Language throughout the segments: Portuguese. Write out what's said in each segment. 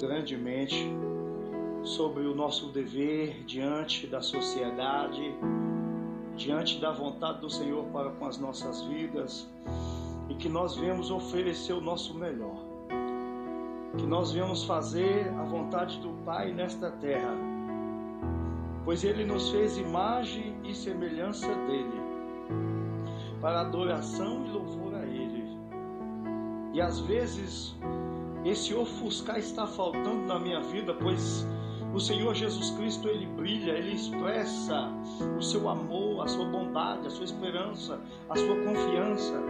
grandemente sobre o nosso dever diante da sociedade, diante da vontade do Senhor para com as nossas vidas e que nós viemos oferecer o nosso melhor. Que nós viemos fazer a vontade do Pai nesta terra, pois Ele nos fez imagem e semelhança dele, para adoração e louvor a Ele. E às vezes esse ofuscar está faltando na minha vida, pois o Senhor Jesus Cristo ele brilha, ele expressa o seu amor, a sua bondade, a sua esperança, a sua confiança.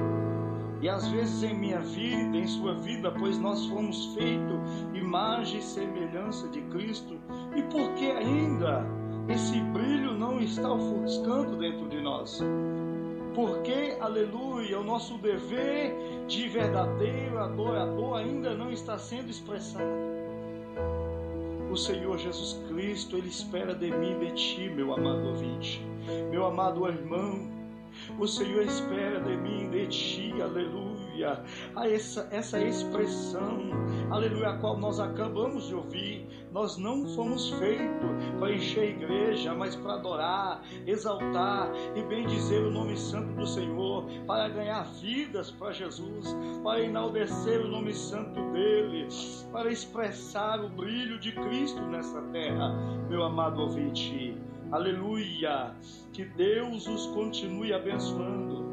E às vezes em minha vida, em sua vida, pois nós fomos feitos imagem e semelhança de Cristo, e por que ainda esse brilho não está ofuscando dentro de nós? Porque, aleluia, o nosso dever de verdadeiro adorador ainda não está sendo expressado. O Senhor Jesus Cristo, Ele espera de mim e de ti, meu amado ouvinte, meu amado irmão. O Senhor espera de mim de ti, aleluia. A essa, essa expressão, aleluia, a qual nós acabamos de ouvir. Nós não fomos feitos para encher a igreja, mas para adorar, exaltar e bendizer o nome santo do Senhor, para ganhar vidas para Jesus, para enaltecer o nome santo dele, para expressar o brilho de Cristo nessa terra, meu amado ouvinte. Aleluia! Que Deus os continue abençoando.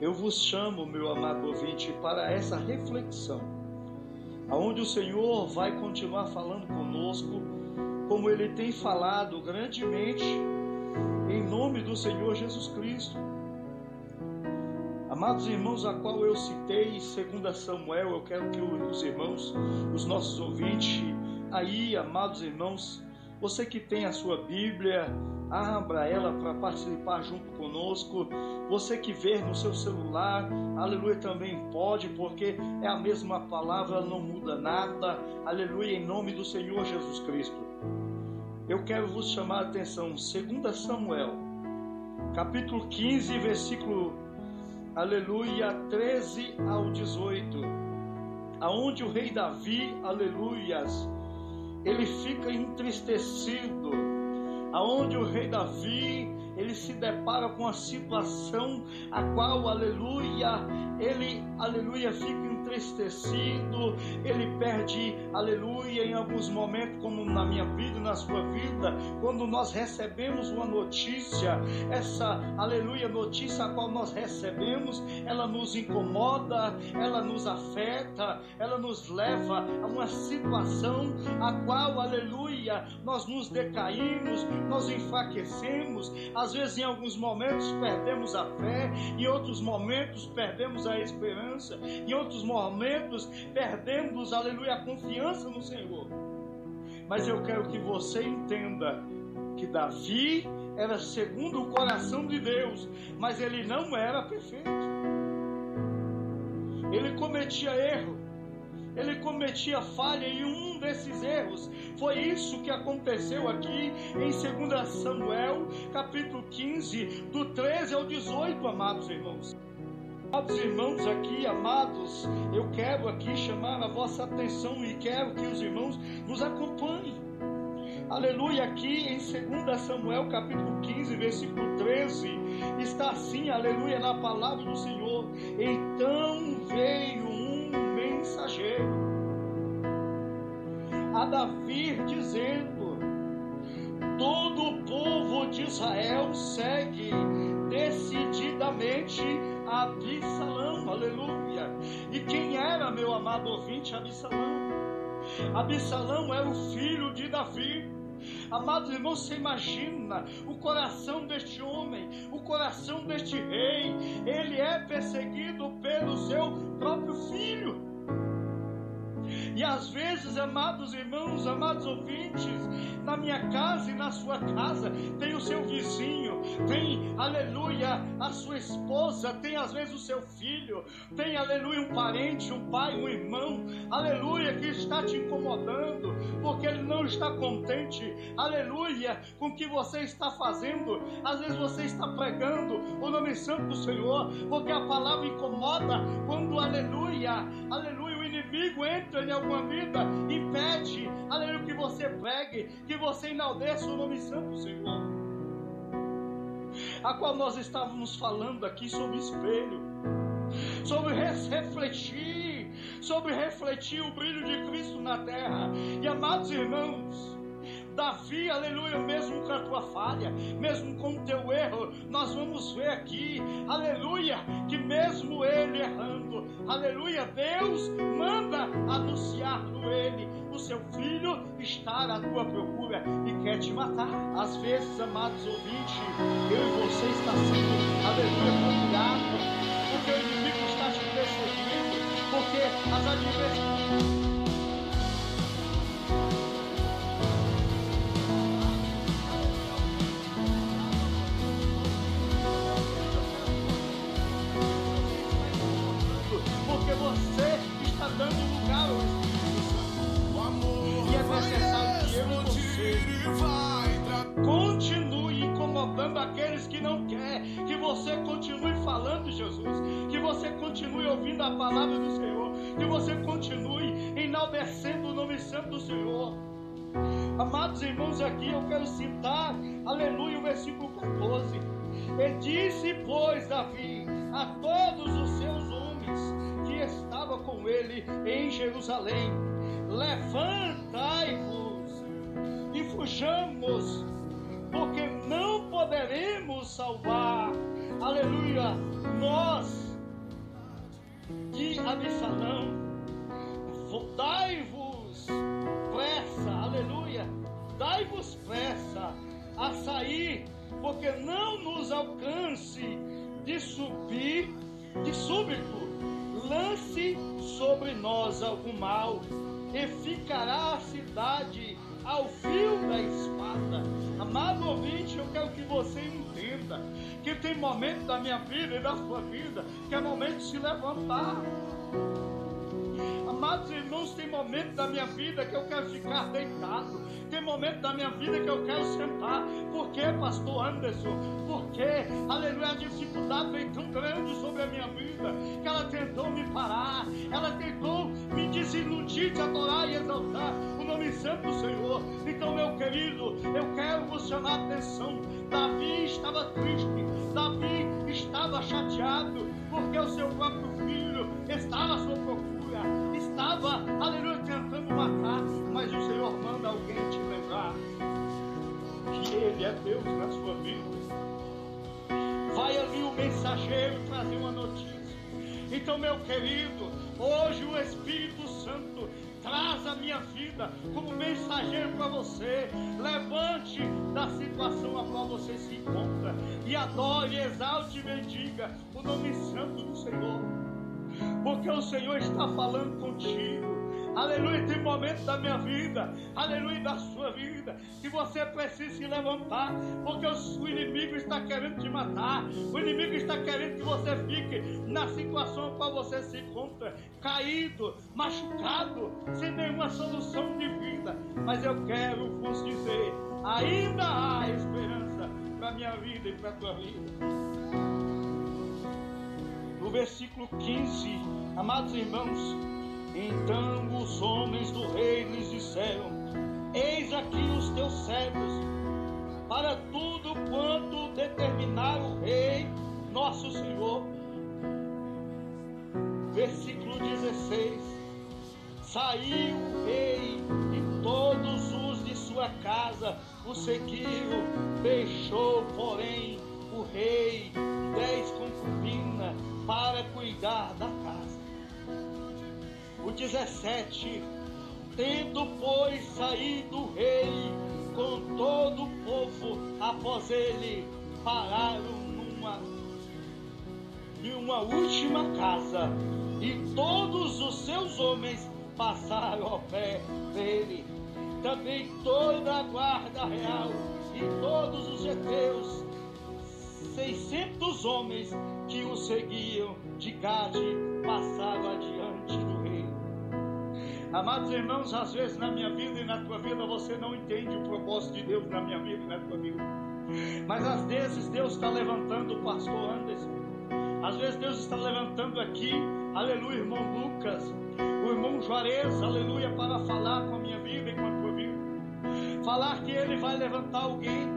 Eu vos chamo, meu amado ouvinte, para essa reflexão aonde o Senhor vai continuar falando conosco, como ele tem falado grandemente, em nome do Senhor Jesus Cristo. Amados irmãos, a qual eu citei, segundo Samuel, eu quero que os irmãos, os nossos ouvintes, aí, amados irmãos, você que tem a sua Bíblia, abra ela para participar junto conosco. Você que vê no seu celular, aleluia, também pode, porque é a mesma palavra, não muda nada. Aleluia, em nome do Senhor Jesus Cristo. Eu quero vos chamar a atenção, 2 Samuel, capítulo 15, versículo, aleluia, 13 ao 18. Aonde o rei Davi, aleluias, ele fica entristecido, aonde o rei Davi ele se depara com a situação a qual, aleluia, ele, aleluia, fica entristecido, ele perde, aleluia, em alguns momentos, como na minha vida e na sua vida, quando nós recebemos uma notícia, essa, aleluia, notícia a qual nós recebemos, ela nos incomoda, ela nos afeta, ela nos leva a uma situação a qual, aleluia, nós nos decaímos, nós enfraquecemos, às vezes em alguns momentos perdemos a fé, em outros momentos perdemos a esperança, em outros momentos perdemos, aleluia, a confiança no Senhor. Mas eu quero que você entenda que Davi era segundo o coração de Deus, mas ele não era perfeito. Ele cometia erro, ele cometia falha e um desses erros foi isso que aconteceu aqui em 2 Samuel, capítulo 15, do 13 ao 18, amados irmãos. Amados irmãos aqui, amados, eu quero aqui chamar a vossa atenção e quero que os irmãos nos acompanhem. Aleluia, aqui em 2 Samuel capítulo 15, versículo 13, está assim, aleluia, na palavra do Senhor. Então veio mensageiro a Davi dizendo: Todo o povo de Israel segue decididamente Absalão, aleluia. E quem era, meu amado ouvinte, Absalão? Absalão era o filho de Davi. Amados irmãos, você imagina o coração deste homem, o coração deste rei, ele é perseguido pelo seu próprio filho. Às vezes, amados irmãos, amados ouvintes, na minha casa e na sua casa tem o seu vizinho, tem, aleluia, a sua esposa, tem às vezes o seu filho, tem, aleluia, um parente, um pai, um irmão, aleluia, que está te incomodando, porque ele não está contente, aleluia, com o que você está fazendo. Às vezes você está pregando o nome santo do Senhor, porque a palavra incomoda quando, aleluia, aleluia, inimigo entra em alguma vida, impede, aleluia, que você pregue, que você enaldeça o nome santo Senhor. A qual nós estávamos falando aqui sobre espelho, sobre refletir, sobre refletir o brilho de Cristo na terra. E amados irmãos, Davi, aleluia, mesmo com a tua falha, mesmo com o teu erro, nós vamos ver aqui, aleluia, que mesmo ele errando, aleluia, Deus manda anunciar no ele, o seu filho está à tua procura e quer te matar. Às vezes, amados ouvintes, eu e você está sendo, aleluia, procurado, porque o inimigo está te perseguindo, porque as adversidades. Você continue falando Jesus, que você continue ouvindo a palavra do Senhor, que você continue enaltecendo o nome santo do Senhor. Amados irmãos, aqui eu quero citar, aleluia, o versículo 14. E disse, pois, Davi, a todos os seus homens que estavam com ele em Jerusalém: Levantai-vos e fujamos, salvar. Aleluia, nós de Absalão, dai-vos pressa, aleluia, dai-vos pressa a sair, porque não nos alcance de subir de súbito, lance sobre nós algum mal, e ficará a cidade ao fio da espada. Amado ouvinte, eu quero que você entenda que tem momento da minha vida e da sua vida que é momento de se levantar. Amados irmãos, tem momento da minha vida que eu quero ficar deitado. Tem momento da minha vida que eu quero sentar. Por que, pastor Anderson? Porque, aleluia, a dificuldade veio tão grande sobre a minha vida que ela tentou me parar. Ela tentou me desiludir de adorar e exaltar nome santo Senhor. Então, meu querido, eu quero vos chamar a atenção. Davi estava triste. Davi estava chateado porque o seu próprio filho estava à sua procura estava, aleluia, tentando matar, mas o Senhor manda alguém te lembrar que Ele é Deus na sua vida. Vai ali o mensageiro trazer uma notícia. Então, meu querido, hoje o Espírito Santo traz a minha vida como mensageiro para você. Levante da situação a qual você se encontra e adore, exalte e bendiga o nome santo do Senhor porque o Senhor está falando contigo. Aleluia, tem momentos da minha vida, aleluia, da sua vida, que você precisa se levantar, porque o inimigo está querendo te matar, o inimigo está querendo que você fique na situação qual você se encontra, caído, machucado, sem nenhuma solução de vida. Mas eu quero vos dizer: ainda há esperança para minha vida e para a tua vida no versículo 15, amados irmãos, então os homens do rei lhes disseram: Eis aqui os teus servos, para tudo quanto determinar o rei, nosso Senhor. Versículo 16: Saiu o rei e todos os de sua casa o seguiram, deixou, porém, o rei dez concubinas para cuidar da casa. O 17: Tendo, pois, saído o rei com todo o povo após ele, pararam numa, numa última casa, e todos os seus homens passaram ao pé dele. Também toda a guarda real e todos os heteus 600 homens que o seguiam de Gade passaram adiante do. Amados irmãos, às vezes na minha vida e na tua vida você não entende o propósito de Deus na minha vida e na tua vida. Mas às vezes Deus está levantando o pastor Anderson. Às vezes Deus está levantando aqui, aleluia, irmão Lucas o irmão Juarez, aleluia, para falar com a minha vida e com a tua vida. Falar que ele vai levantar alguém.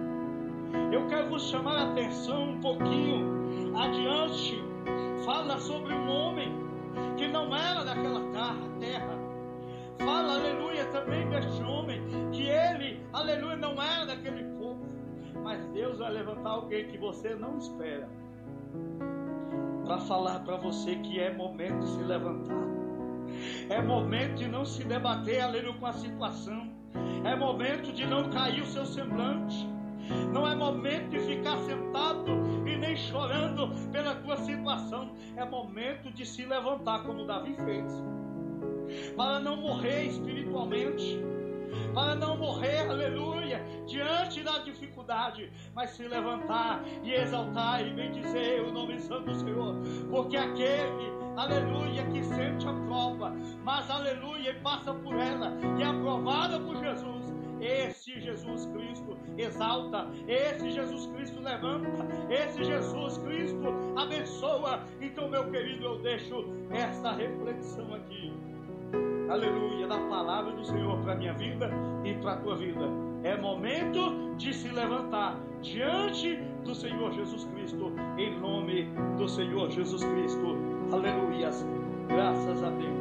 Eu quero vos chamar a atenção um pouquinho adiante. Fala sobre um homem que não era daquela terra. Também deste homem que ele, aleluia, não era daquele povo. Mas Deus vai levantar alguém que você não espera para falar para você que é momento de se levantar. É momento de não se debater, aleluia, com a situação. É momento de não cair o seu semblante. Não é momento de ficar sentado e nem chorando pela tua situação. É momento de se levantar, como Davi fez. Para não morrer espiritualmente para não morrer, aleluia, diante da dificuldade, mas se levantar e exaltar e bendizer o nome santo do Senhor, porque aquele, aleluia, que sente a prova, mas aleluia, e passa por ela, e é aprovada por Jesus, esse Jesus Cristo exalta, esse Jesus Cristo levanta, esse Jesus Cristo abençoa. Então, meu querido, eu deixo esta reflexão aqui aleluia, da palavra do Senhor para a minha vida e para a tua vida. É momento de se levantar diante do Senhor Jesus Cristo, em nome do Senhor Jesus Cristo. Aleluias. Graças a Deus.